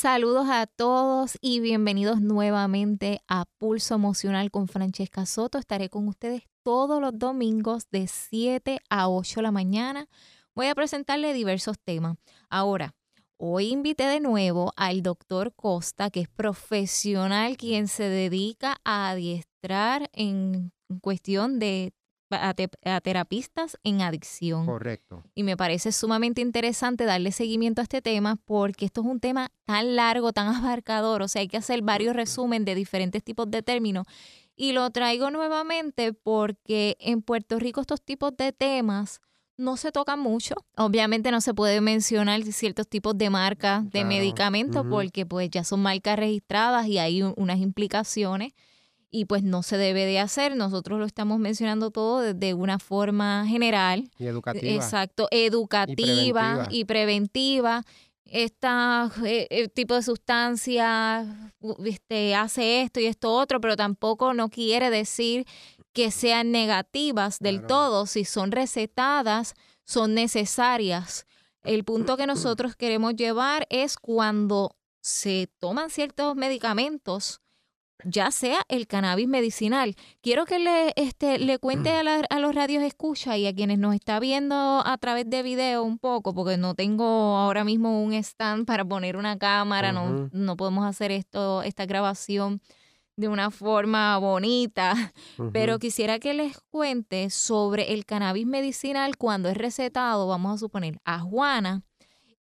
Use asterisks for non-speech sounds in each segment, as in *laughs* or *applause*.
Saludos a todos y bienvenidos nuevamente a Pulso Emocional con Francesca Soto. Estaré con ustedes todos los domingos de 7 a 8 de la mañana. Voy a presentarle diversos temas. Ahora, hoy invité de nuevo al doctor Costa, que es profesional quien se dedica a adiestrar en cuestión de a, terapistas en adicción. Correcto. Y me parece sumamente interesante darle seguimiento a este tema porque esto es un tema tan largo, tan *laughs* abarcador, o sea, hay que hacer varios resúmenes de diferentes tipos de términos. Y lo traigo nuevamente porque en Puerto Rico estos tipos de temas no se tocan mucho. Obviamente no se puede mencionar ciertos tipos de marcas de medicamentos porque pues ya son marcas registradas y hay unas implicaciones y pues no se debe de hacer. Nosotros lo estamos mencionando todo de una forma general. Y educativa. Exacto, educativa y preventiva. Este tipo de sustancia este, hace esto y esto otro, pero tampoco no quiere decir que sean negativas del todo. Si son recetadas, son necesarias. El punto que nosotros queremos llevar es cuando se toman ciertos medicamentos ya sea el cannabis medicinal. Quiero que le, este, le cuente a, a, los radios escucha y a quienes nos está viendo a través de video un poco, porque no tengo ahora mismo un stand para poner una cámara, no, no podemos hacer esto, esta grabación de una forma bonita, pero quisiera que les cuente sobre el cannabis medicinal cuando es recetado, vamos a suponer, a Juana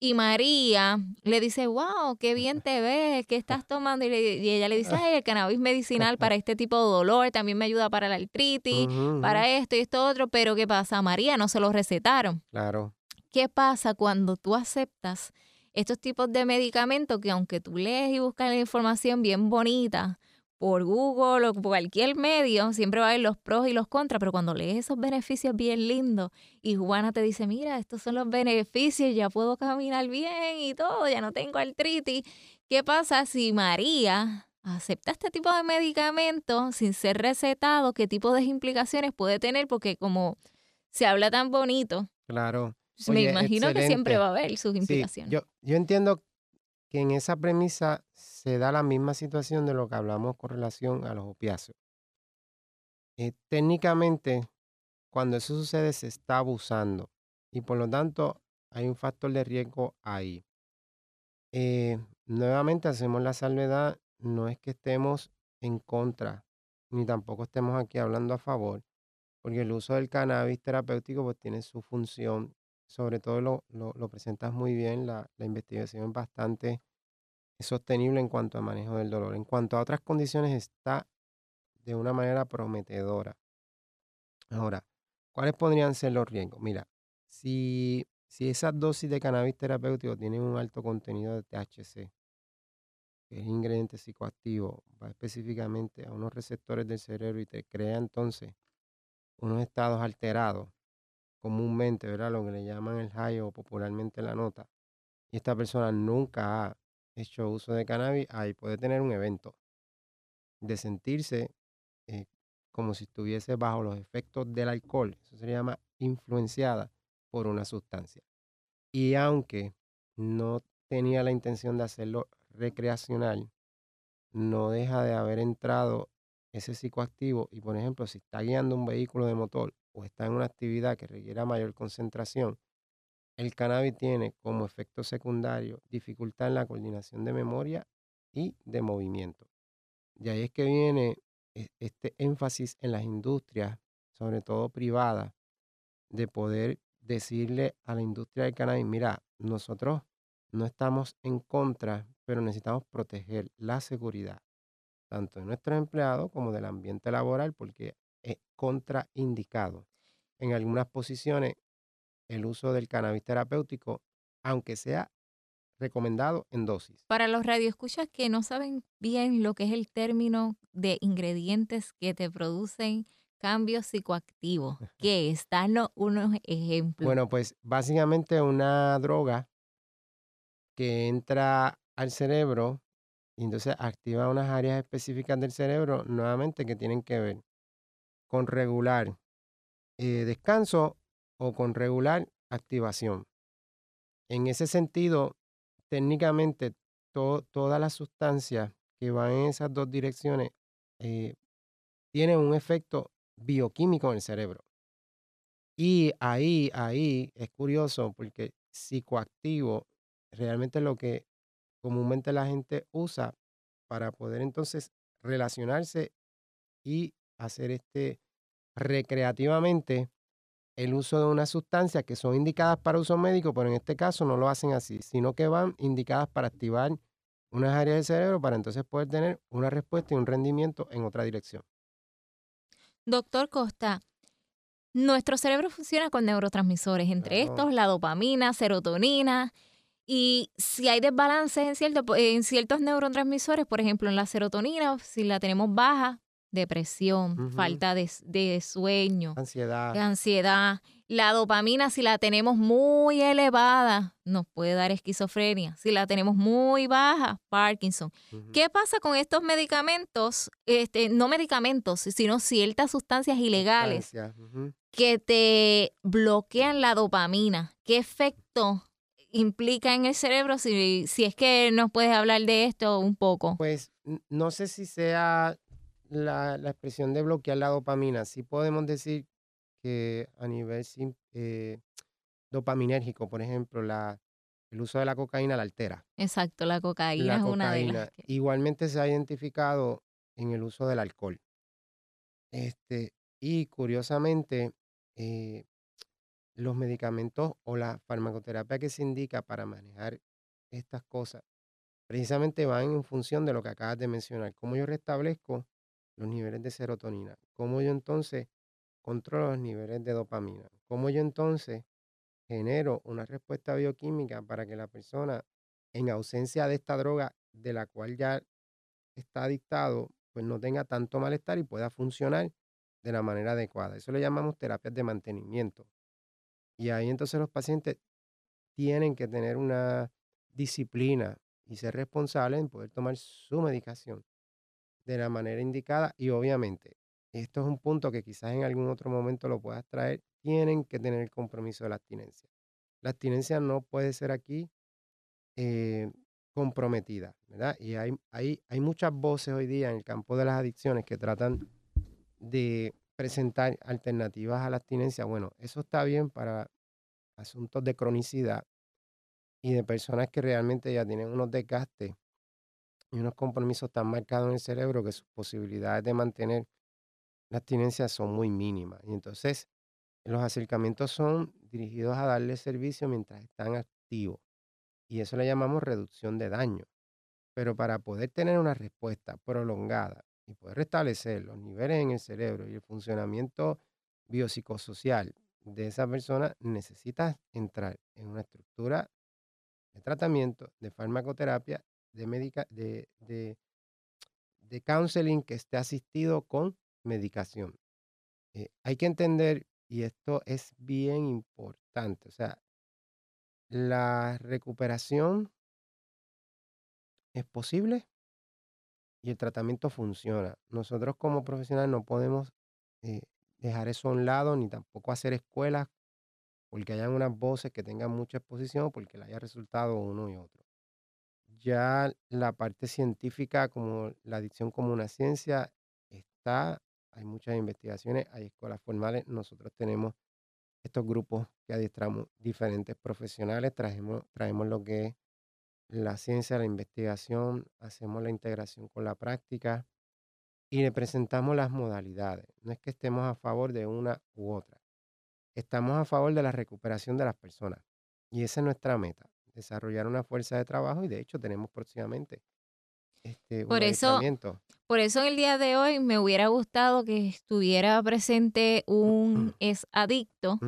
y María le dice, wow, qué bien te ves, ¿qué estás tomando? Y, ella le dice, ay, el cannabis medicinal para este tipo de dolor, también me ayuda para la artritis, para esto y esto otro, pero ¿qué pasa? María no se lo recetaron. Claro. ¿Qué pasa cuando tú aceptas estos tipos de medicamentos que aunque tú lees y buscas la información bien bonita, por Google o por cualquier medio, siempre va a haber los pros y los contras, pero cuando lees esos beneficios bien lindos y Juana te dice, mira, estos son los beneficios, ya puedo caminar bien y todo, ya no tengo artritis, ¿qué pasa si María acepta este tipo de medicamentos sin ser recetado? ¿Qué tipo de implicaciones puede tener? Porque como se habla tan bonito. Claro. me imagino que siempre va a haber sus implicaciones. yo, yo entiendo que en esa premisa se da la misma situación de lo que hablamos con relación a los opiáceos. Eh, técnicamente, cuando eso sucede, se está abusando y por lo tanto hay un factor de riesgo ahí. Eh, nuevamente hacemos la salvedad, no es que estemos en contra, ni tampoco estemos aquí hablando a favor, porque el uso del cannabis terapéutico pues tiene su función sobre todo lo, lo, presentas muy bien, la, la, investigación es bastante sostenible en cuanto a manejo del dolor. En cuanto a otras condiciones está de una manera prometedora. Ahora, ¿cuáles podrían ser los riesgos? Mira, si, si dosis de cannabis terapéutico tienen un alto contenido de THC, que es ingrediente psicoactivo, va específicamente a unos receptores del cerebro y te crea entonces unos estados alterados comúnmente, ¿verdad? Lo que le llaman el high o popularmente la nota. Y esta persona nunca ha hecho uso de cannabis, ahí puede tener un evento de sentirse eh, como si estuviese bajo los efectos del alcohol. Eso se llama influenciada por una sustancia. Y aunque no tenía la intención de hacerlo recreacional, no deja de haber entrado ese psicoactivo y, por ejemplo, si está guiando un vehículo de motor o está en una actividad que requiera mayor concentración, el cannabis tiene como efecto secundario dificultad en la coordinación de memoria y de movimiento. Y ahí es que viene e, este énfasis en las industrias, sobre todo privadas, de poder decirle a la industria del cannabis, mira, nosotros no estamos en contra, pero necesitamos proteger la seguridad, tanto de nuestros empleados como del ambiente laboral, porque es contraindicado. En algunas posiciones, el uso del cannabis terapéutico, aunque sea recomendado en dosis. Para los radioescuchas que no saben bien lo que es el término de ingredientes que te producen cambios psicoactivos, *laughs* ¿qué es? Danos unos ejemplos. Bueno, pues básicamente una droga que entra al cerebro y entonces activa unas áreas específicas del cerebro, nuevamente que tienen que ver con regular eh, descanso o con regular activación. En ese sentido, técnicamente todas las sustancias que van en esas dos direcciones eh, tienen un efecto bioquímico en el cerebro. Y ahí, ahí es curioso porque psicoactivo realmente es lo que comúnmente la gente usa para poder entonces relacionarse y hacer este recreativamente el uso de unas sustancias que son indicadas para uso médico, pero en este caso no lo hacen así, sino que van indicadas para activar unas áreas del cerebro para entonces poder tener una respuesta y un rendimiento en otra dirección. Doctor Costa, nuestro cerebro funciona con neurotransmisores, entre estos la dopamina, serotonina, y si hay desbalances en, cierto, en ciertos neurotransmisores, por ejemplo en la serotonina, si la tenemos baja, depresión, falta de, sueño, ansiedad. ansiedad. La dopamina, si la tenemos muy elevada, nos puede dar esquizofrenia. Si la tenemos muy baja, Parkinson. ¿Qué pasa con estos medicamentos? Este, no medicamentos, sino ciertas sustancias ilegales que te bloquean la dopamina. ¿Qué efecto implica en el cerebro? Si, si es que nos puedes hablar de esto un poco. Pues no sé si sea la, expresión de bloquear la dopamina, sí podemos decir que a nivel eh, dopaminérgico, por ejemplo, la, el uso de la cocaína la altera. Exacto, la cocaína es una de las Igualmente se ha identificado en el uso del alcohol. Este, y curiosamente, eh, los medicamentos o la farmacoterapia que se indica para manejar estas cosas precisamente van en función de lo que acabas de mencionar. Cómo yo restablezco los niveles de serotonina. ¿Cómo yo entonces controlo los niveles de dopamina? ¿Cómo yo entonces genero una respuesta bioquímica para que la persona, en ausencia de esta droga de la cual ya está adictado, pues no tenga tanto malestar y pueda funcionar de la manera adecuada? Eso le llamamos terapias de mantenimiento. Y ahí entonces los pacientes tienen que tener una disciplina y ser responsables en poder tomar su medicación de la manera indicada y obviamente, esto es un punto que quizás en algún otro momento lo puedas traer, tienen que tener el compromiso de la abstinencia. La abstinencia no puede ser aquí eh, comprometida, ¿verdad? Y hay, hay, hay muchas voces hoy día en el campo de las adicciones que tratan de presentar alternativas a la abstinencia. Bueno, eso está bien para asuntos de cronicidad y de personas que realmente ya tienen unos desgastes y unos compromisos tan marcados en el cerebro que sus posibilidades de mantener la abstinencia son muy mínimas. Y entonces los acercamientos son dirigidos a darle servicio mientras están activos. Y eso le llamamos reducción de daño. Pero para poder tener una respuesta prolongada y poder restablecer los niveles en el cerebro y el funcionamiento biopsicosocial de esa persona, necesitas entrar en una estructura de tratamiento, de farmacoterapia de, medica, de, de, de counseling que esté asistido con medicación. Eh, hay que entender, y esto es bien importante, o sea, la recuperación es posible y el tratamiento funciona. Nosotros como profesionales no podemos eh, dejar eso a un lado ni tampoco hacer escuelas porque hayan unas voces que tengan mucha exposición porque le haya resultado uno y otro ya la parte científica, como la adicción como una ciencia, está, hay muchas investigaciones, hay escuelas formales, nosotros tenemos estos grupos que adiestramos diferentes profesionales, traemos, traemos lo que es la ciencia, la investigación, hacemos la integración con la práctica y le presentamos las modalidades. No es que estemos a favor de una u otra, estamos a favor de la recuperación de las personas y esa es nuestra meta desarrollar una fuerza de trabajo y de hecho tenemos próximamente este, por eso, por eso en el día de hoy me hubiera gustado que estuviera presente un *clears throat* ex adicto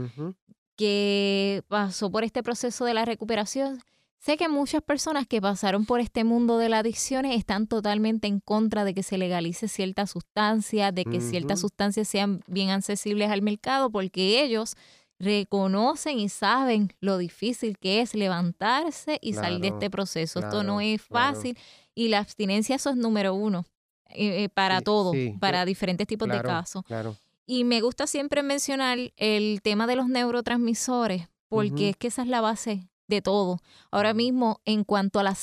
que pasó por este proceso de la recuperación. Sé que muchas personas que pasaron por este mundo de las adicciones están totalmente en contra de que se legalice ciertas sustancias, de que ciertas sustancias sean bien accesibles al mercado, porque ellos reconocen y saben lo difícil que es levantarse y salir de este proceso. Esto no es fácil y la abstinencia eso es número uno eh, eh, para todo, para diferentes tipos de casos. Y me gusta siempre mencionar el tema de los neurotransmisores porque es que esa es la base de todo. Ahora mismo, en cuanto a la,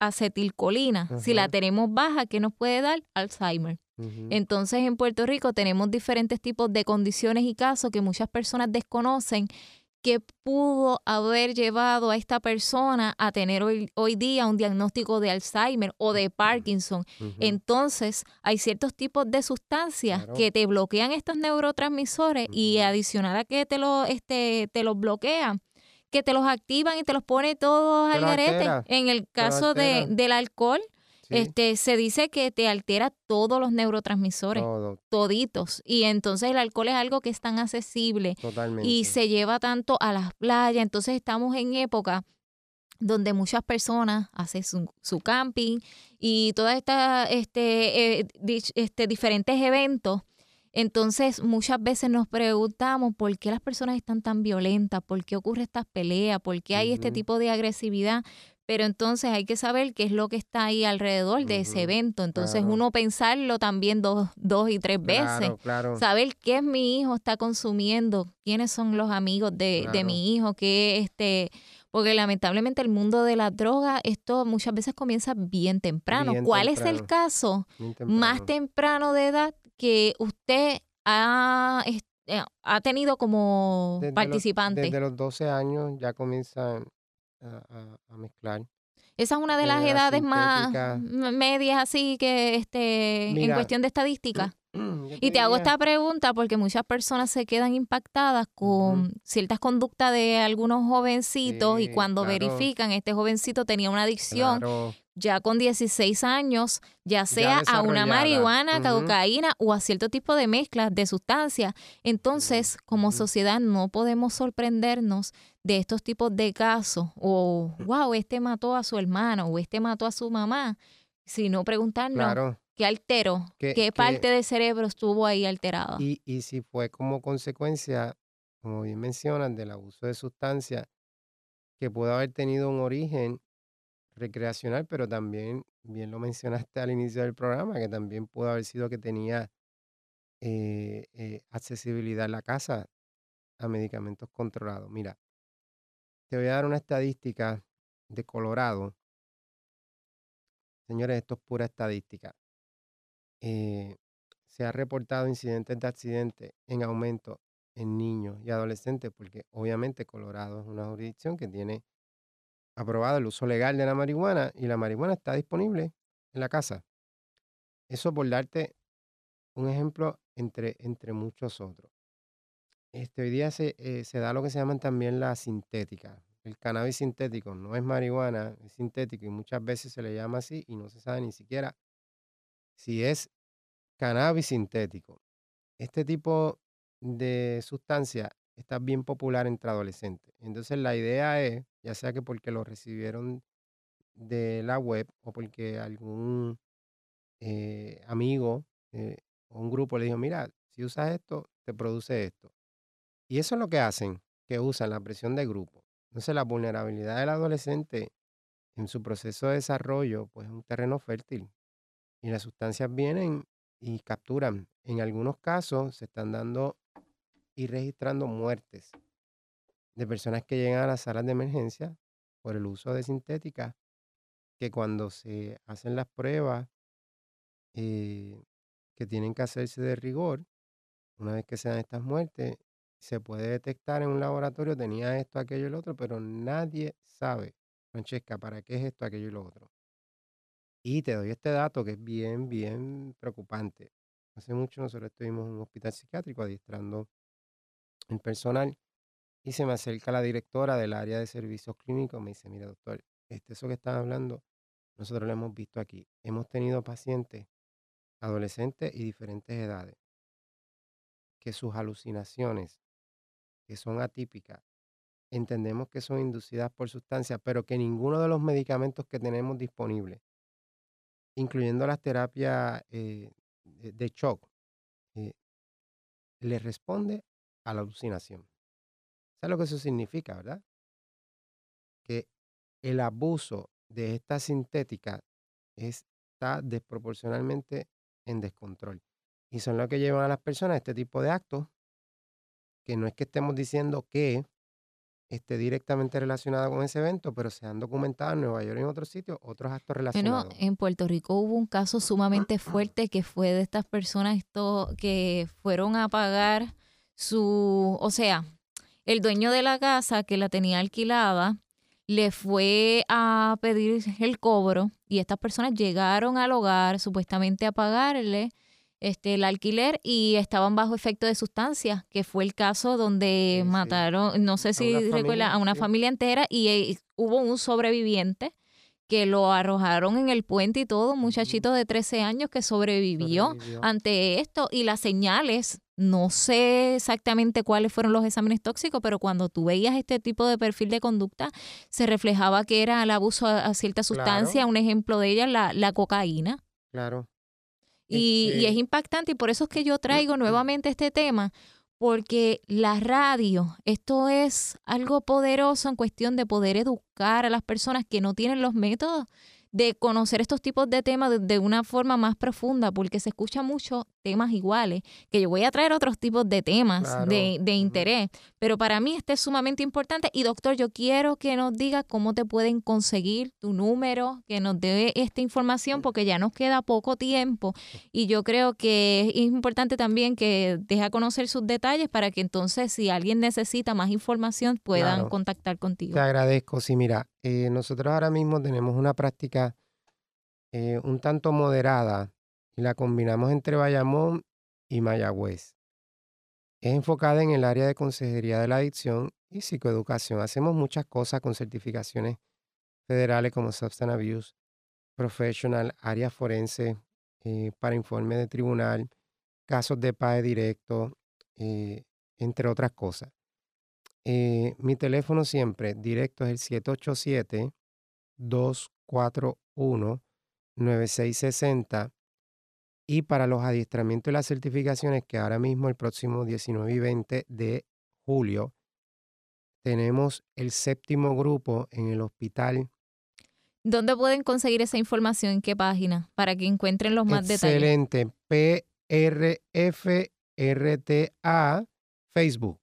acetilcolina. Si la tenemos baja, ¿qué nos puede dar? Alzheimer. Entonces en Puerto Rico tenemos diferentes tipos de condiciones y casos que muchas personas desconocen que pudo haber llevado a esta persona a tener hoy, hoy día un diagnóstico de Alzheimer o de Parkinson. Entonces, hay ciertos tipos de sustancias que te bloquean estos neurotransmisores y adicional a que te, lo, este, te los bloquean, que te los activan y te los pone todos al garete. En el caso de, del alcohol, este, se dice que te altera todos los neurotransmisores, toditos. Y entonces el alcohol es algo que es tan accesible y se lleva tanto a las playas. Entonces estamos en época donde muchas personas hacen su, camping y todas estas este, eh, este, diferentes eventos. Entonces, muchas veces nos preguntamos por qué las personas están tan violentas, por qué ocurre estas peleas, por qué hay este tipo de agresividad pero entonces hay que saber qué es lo que está ahí alrededor de ese evento. Entonces uno pensarlo también dos, dos y tres veces. Saber qué es mi hijo está consumiendo, quiénes son los amigos de, de mi hijo, qué este porque lamentablemente el mundo de la droga, esto muchas veces comienza bien temprano. ¿Cuál es el caso más temprano de edad que usted ha, eh, ha tenido como participante? desde los 12 años ya comienzan a, mezclar. Esa es una de las edades más medias así que este en cuestión de estadística. *clears throat* y te hago esta pregunta porque muchas personas se quedan impactadas con ciertas conductas de algunos jovencitos y cuando verifican este jovencito tenía una adicción ya con 16 años, ya sea a una marihuana, cocaína o a cierto tipo de mezclas de sustancias. Entonces, como sociedad no podemos sorprendernos de estos tipos de casos o, wow, este mató a su hermano o este mató a su mamá, sino preguntarnos qué alteró, qué, parte del cerebro estuvo ahí alterada. Y, y si fue como consecuencia, como bien mencionan, del abuso de sustancias, que pudo haber tenido un origen recreacional, pero también, bien lo mencionaste al inicio del programa, que también pudo haber sido que tenía eh, eh, accesibilidad en la casa a medicamentos controlados. Mira, te voy a dar una estadística de Colorado. Señores, esto es pura estadística. Eh, se ha reportado incidentes de accidentes en aumento en niños y adolescentes, porque obviamente Colorado es una jurisdicción que tiene aprobado el uso legal de la marihuana y la marihuana está disponible en la casa. Eso por darte un ejemplo entre, entre muchos otros. Este, hoy día se, eh, se da lo que se llaman también la sintética. El cannabis sintético no es marihuana, es sintético y muchas veces se le llama así y no se sabe ni siquiera si es cannabis sintético. Este tipo de sustancia está bien popular entre adolescentes. Entonces la idea es, ya sea que porque lo recibieron de la web o porque algún eh, amigo eh, o un grupo le dijo, mira, si usas esto, te produce esto. Y eso es lo que hacen, que usan la presión de grupo. Entonces la vulnerabilidad del adolescente en su proceso de desarrollo, pues es un terreno fértil. Y las sustancias vienen y capturan. En algunos casos se están dando y registrando muertes de personas que llegan a las salas de emergencia por el uso de sintética, que cuando se hacen las pruebas eh, que tienen que hacerse de rigor, una vez que se dan estas muertes, se puede detectar en un laboratorio, tenía esto, aquello y lo otro, pero nadie sabe, Francesca, para qué es esto, aquello y lo otro. Y te doy este dato que es bien, bien preocupante. Hace mucho nosotros estuvimos en un hospital psiquiátrico adiestrando el personal y se me acerca la directora del área de servicios clínicos, me dice, mira doctor, este, eso que están hablando, nosotros lo hemos visto aquí. Hemos tenido pacientes, adolescentes y diferentes edades, que sus alucinaciones, que son atípicas, entendemos que son inducidas por sustancias, pero que ninguno de los medicamentos que tenemos disponibles, incluyendo las terapias eh, de, shock, eh, le responde a la alucinación. ¿Sabes lo que eso significa, verdad? Que el abuso de esta sintética está desproporcionalmente en descontrol. Y son lo que llevan a las personas a este tipo de actos, que no es que estemos diciendo que esté directamente relacionada con ese evento, pero se han documentado en Nueva York y en otros sitios otros actos relacionados. Bueno, en Puerto Rico hubo un caso sumamente fuerte que fue de estas personas esto, que fueron a pagar su, o sea, el dueño de la casa que la tenía alquilada le fue a pedir el cobro y estas personas llegaron al hogar supuestamente a pagarle este, el alquiler y estaban bajo efecto de sustancias, que fue el caso donde mataron, no sé si recuerda, a una familia entera y, eh, hubo un sobreviviente que lo arrojaron en el puente y todo, un muchachito de 13 años que sobrevivió, ante esto y las señales, no sé exactamente cuáles fueron los exámenes tóxicos, pero cuando tú veías este tipo de perfil de conducta, se reflejaba que era el abuso a, cierta sustancia, un ejemplo de ella, la, la cocaína. Claro. Y, y, es este impactante y por eso es que yo traigo nuevamente este tema, porque la radio, esto es algo poderoso en cuestión de poder educar a las personas que no tienen los métodos de conocer estos tipos de temas de, una forma más profunda, porque se escucha mucho temas iguales, que yo voy a traer otros tipos de temas de, de, interés, pero para mí este es sumamente importante. Y doctor, yo quiero que nos diga cómo te pueden conseguir tu número, que nos dé esta información, porque ya nos queda poco tiempo. Y yo creo que es importante también que deje a conocer sus detalles para que entonces si alguien necesita más información puedan contactar contigo. Te agradezco, sí, mira, eh, nosotros ahora mismo tenemos una práctica eh, un tanto moderada y la combinamos entre Bayamón y Mayagüez. Es enfocada en el área de consejería de la adicción y psicoeducación. Hacemos muchas cosas con certificaciones federales como Substance Abuse Professional, área forense eh, para informe de tribunal, casos de PAE directo, entre otras cosas. Eh, mi teléfono siempre directo es el 787-241-9660. Y para los adiestramientos y las certificaciones, que ahora mismo el próximo 19 y 20 de julio, tenemos el séptimo grupo en el hospital. ¿Dónde pueden conseguir esa información? ¿En qué página? Para que encuentren los más detalles. Excelente. PRFRTA Facebook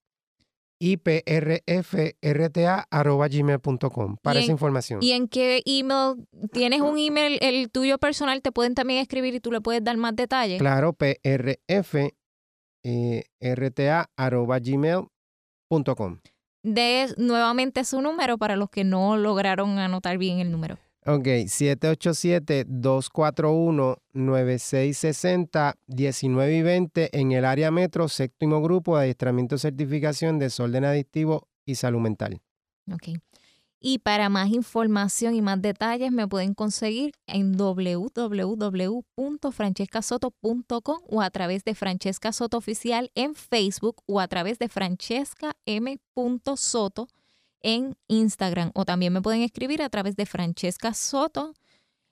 iprfrta.gmail.com para esa información. ¿Y en qué email? ¿Tienes un email, el tuyo personal? ¿Te pueden también escribir y tú le puedes dar más detalles? Claro, prfrta.gmail.com. De nuevamente su número para los que no lograron anotar bien el número. Ok, 787-241-9660, 19 y 20 en el área metro, séptimo grupo de adiestramiento certificación, desorden adictivo y salud mental. Ok. Y para más información y más detalles me pueden conseguir en www.francescasoto.com o a través de Francesca Soto Oficial en Facebook o a través de Francesca M. Soto en Instagram o también me pueden escribir a través de Francesca Soto,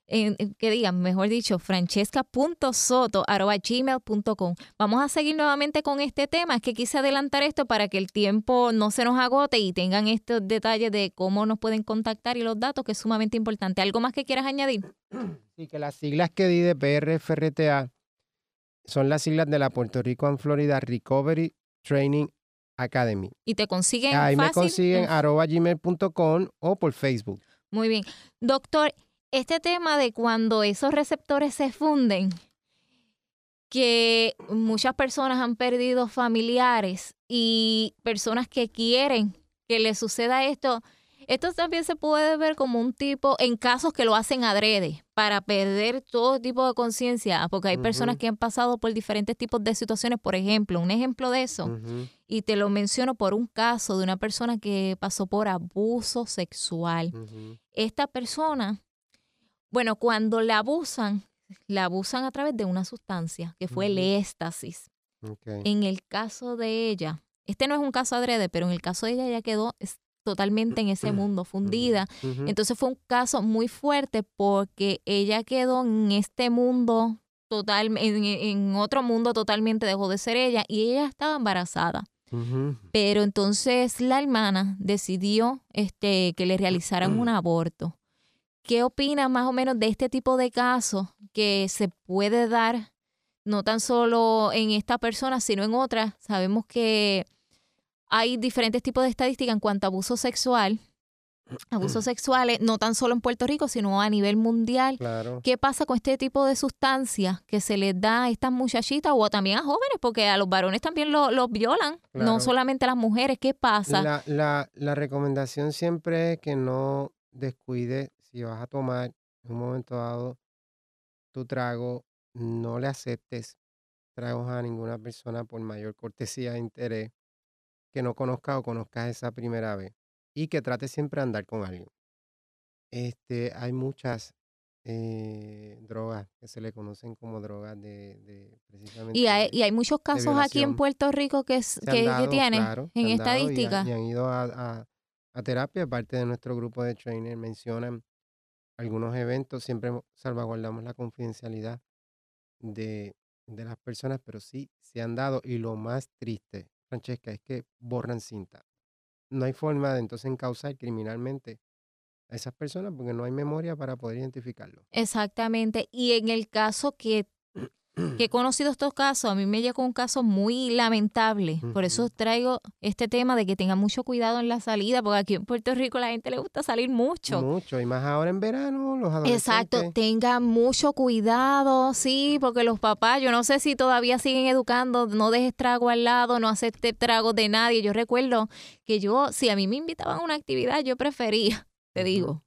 que digan, mejor dicho, francesca.soto.gmail.com. Vamos a seguir nuevamente con este tema. Es que quise adelantar esto para que el tiempo no se nos agote y tengan estos detalles de cómo nos pueden contactar y los datos, que es sumamente importante. ¿Algo más que quieras añadir? *clears throat* Sí, que las siglas que di de PRFRTA son las siglas de la Puerto Rico and Florida Recovery Training Academy. ¿Y te consiguen Ahí me consiguen arroba gmail.com o por Facebook. Muy bien. Doctor, este tema de cuando esos receptores se funden, que muchas personas han perdido familiares y personas que quieren que les suceda esto, esto también se puede ver como un tipo, en casos que lo hacen adrede, para perder todo tipo de conciencia, porque hay personas que han pasado por diferentes tipos de situaciones. Por ejemplo, un ejemplo de eso, y te lo menciono por un caso de una persona que pasó por abuso sexual. Esta persona, bueno, cuando la abusan, la abusan a través de una sustancia, que fue el éxtasis. En el caso de ella, este no es un caso adrede, pero en el caso de ella ya quedó totalmente en ese mundo, fundida. Entonces fue un caso muy fuerte porque ella quedó en este mundo total, en, otro mundo totalmente dejó de ser ella y ella estaba embarazada. Pero entonces la hermana decidió este, que le realizaran un aborto. ¿Qué opina más o menos de este tipo de casos que se puede dar no tan solo en esta persona, sino en otras? Sabemos que hay diferentes tipos de estadísticas en cuanto a abuso sexual *clears throat* abusos sexuales, no tan solo en Puerto Rico, sino a nivel mundial. ¿Qué pasa con este tipo de sustancias que se les da a estas muchachitas o también a jóvenes? Porque a los varones también los violan, no solamente a las mujeres. ¿Qué pasa? La, la, la recomendación siempre es que no descuides si vas a tomar en un momento dado tu trago, no le aceptes tragos a ninguna persona por mayor cortesía e interés que no conozca o conozcas esa primera vez y que trate siempre de andar con alguien. Este, hay muchas eh, drogas que se le conocen como drogas de, precisamente. Y hay, y hay muchos casos aquí en Puerto Rico que, que, tienen en estadística. Y, han ido a, a, terapia, parte de nuestro grupo de trainers mencionan algunos eventos, siempre salvaguardamos la confidencialidad de, de las personas, pero sí se han dado. Y lo más triste, Francesca, es que borran cinta no hay forma de entonces encauzar criminalmente a esas personas porque no hay memoria para poder identificarlo. Exactamente. Y en el caso que, que he conocido estos casos, a mí me llegó un caso muy lamentable. Por eso traigo este tema de que tengan mucho cuidado en la salida, porque aquí en Puerto Rico a la gente le gusta salir mucho. Mucho, y más ahora en verano, los adolescentes. Exacto, tengan mucho cuidado, sí, porque los papás, yo no sé si todavía siguen educando, no dejes trago al lado, no acepte trago de nadie. Yo recuerdo que yo, si a mí me invitaban a una actividad, yo prefería te digo,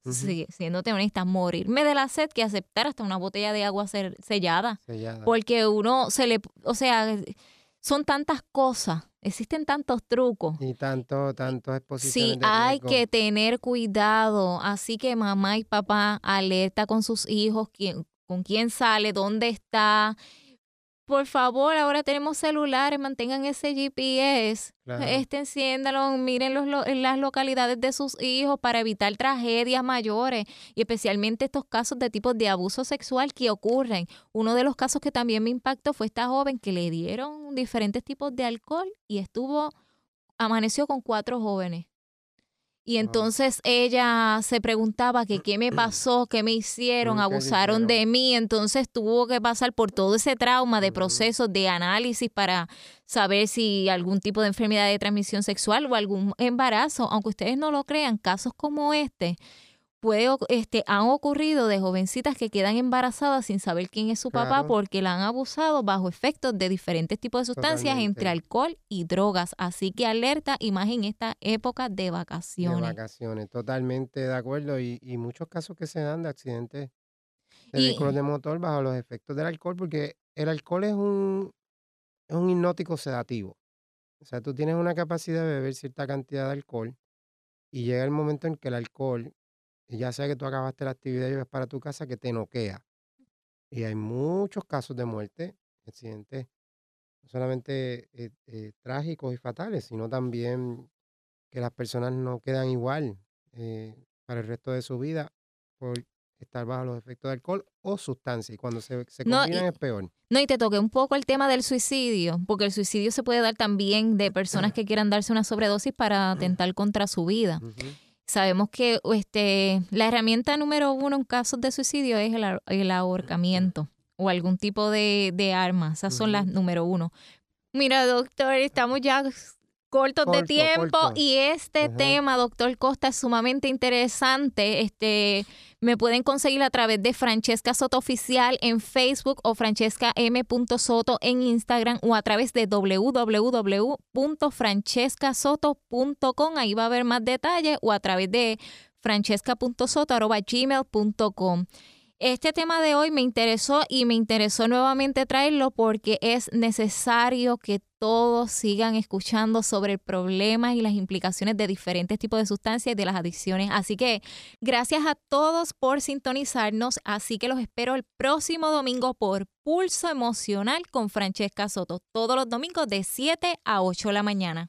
siéndote honesta, morirme de la sed que aceptar hasta una botella de agua sellada. Porque uno se le, o sea, son tantas cosas, existen tantos trucos. Y tanto, tantos exposiciones. Sí, hay que tener cuidado. Así que mamá y papá, alerta con sus hijos, quién, con quién sale, dónde está por favor, ahora tenemos celulares, mantengan ese GPS, este enciéndalo, miren los, las localidades de sus hijos para evitar tragedias mayores y especialmente estos casos de tipo de abuso sexual que ocurren. Uno de los casos que también me impactó fue esta joven que le dieron diferentes tipos de alcohol y estuvo, amaneció con cuatro jóvenes. Y entonces ella se preguntaba que *clears throat* qué me pasó, qué me hicieron, abusaron de mí. Entonces tuvo que pasar por todo ese trauma de procesos de análisis para saber si algún tipo de enfermedad de transmisión sexual o algún embarazo. Aunque ustedes no lo crean, casos como este puede, este, han ocurrido de jovencitas que quedan embarazadas sin saber quién es su papá porque la han abusado bajo efectos de diferentes tipos de sustancias entre alcohol y drogas. Así que alerta y más en esta época de vacaciones. De vacaciones, totalmente de acuerdo. Y, y muchos casos que se dan de accidentes de vehículos de motor bajo los efectos del alcohol, porque el alcohol es un, es un hipnótico sedativo. O sea, tú tienes una capacidad de beber cierta cantidad de alcohol y llega el momento en que el alcohol y ya sea que tú acabaste la actividad y vas para tu casa, que te noquea. Y hay muchos casos de muerte, accidentes, no solamente eh, eh, trágicos y fatales, sino también que las personas no quedan igual eh, para el resto de su vida por estar bajo los efectos de alcohol o sustancia. Y cuando se, se combinan es peor. No, y te toqué un poco el tema del suicidio, porque el suicidio se puede dar también de *clears throat* personas que quieran darse una sobredosis para *clears throat* atentar contra su vida. Sabemos que este, la herramienta número uno en casos de suicidio es el, ahorcamiento o algún tipo de, de arma. Esas son las número uno. Mira, doctor, estamos ya cortos de tiempo y este tema, doctor Costa, es sumamente interesante. Este, me pueden conseguir a través de Francesca Soto Oficial en Facebook o Francesca M. Soto en Instagram o a través de www.francescasoto.com. Ahí va a haber más detalles o a través de francesca.soto.gmail.com. Este tema de hoy me interesó y me interesó nuevamente traerlo porque es necesario que todos sigan escuchando sobre el problema y las implicaciones de diferentes tipos de sustancias y de las adicciones. Así que gracias a todos por sintonizarnos. Así que los espero el próximo domingo por Pulso Emocional con Francesca Soto, todos los domingos de 7 a 8 de la mañana.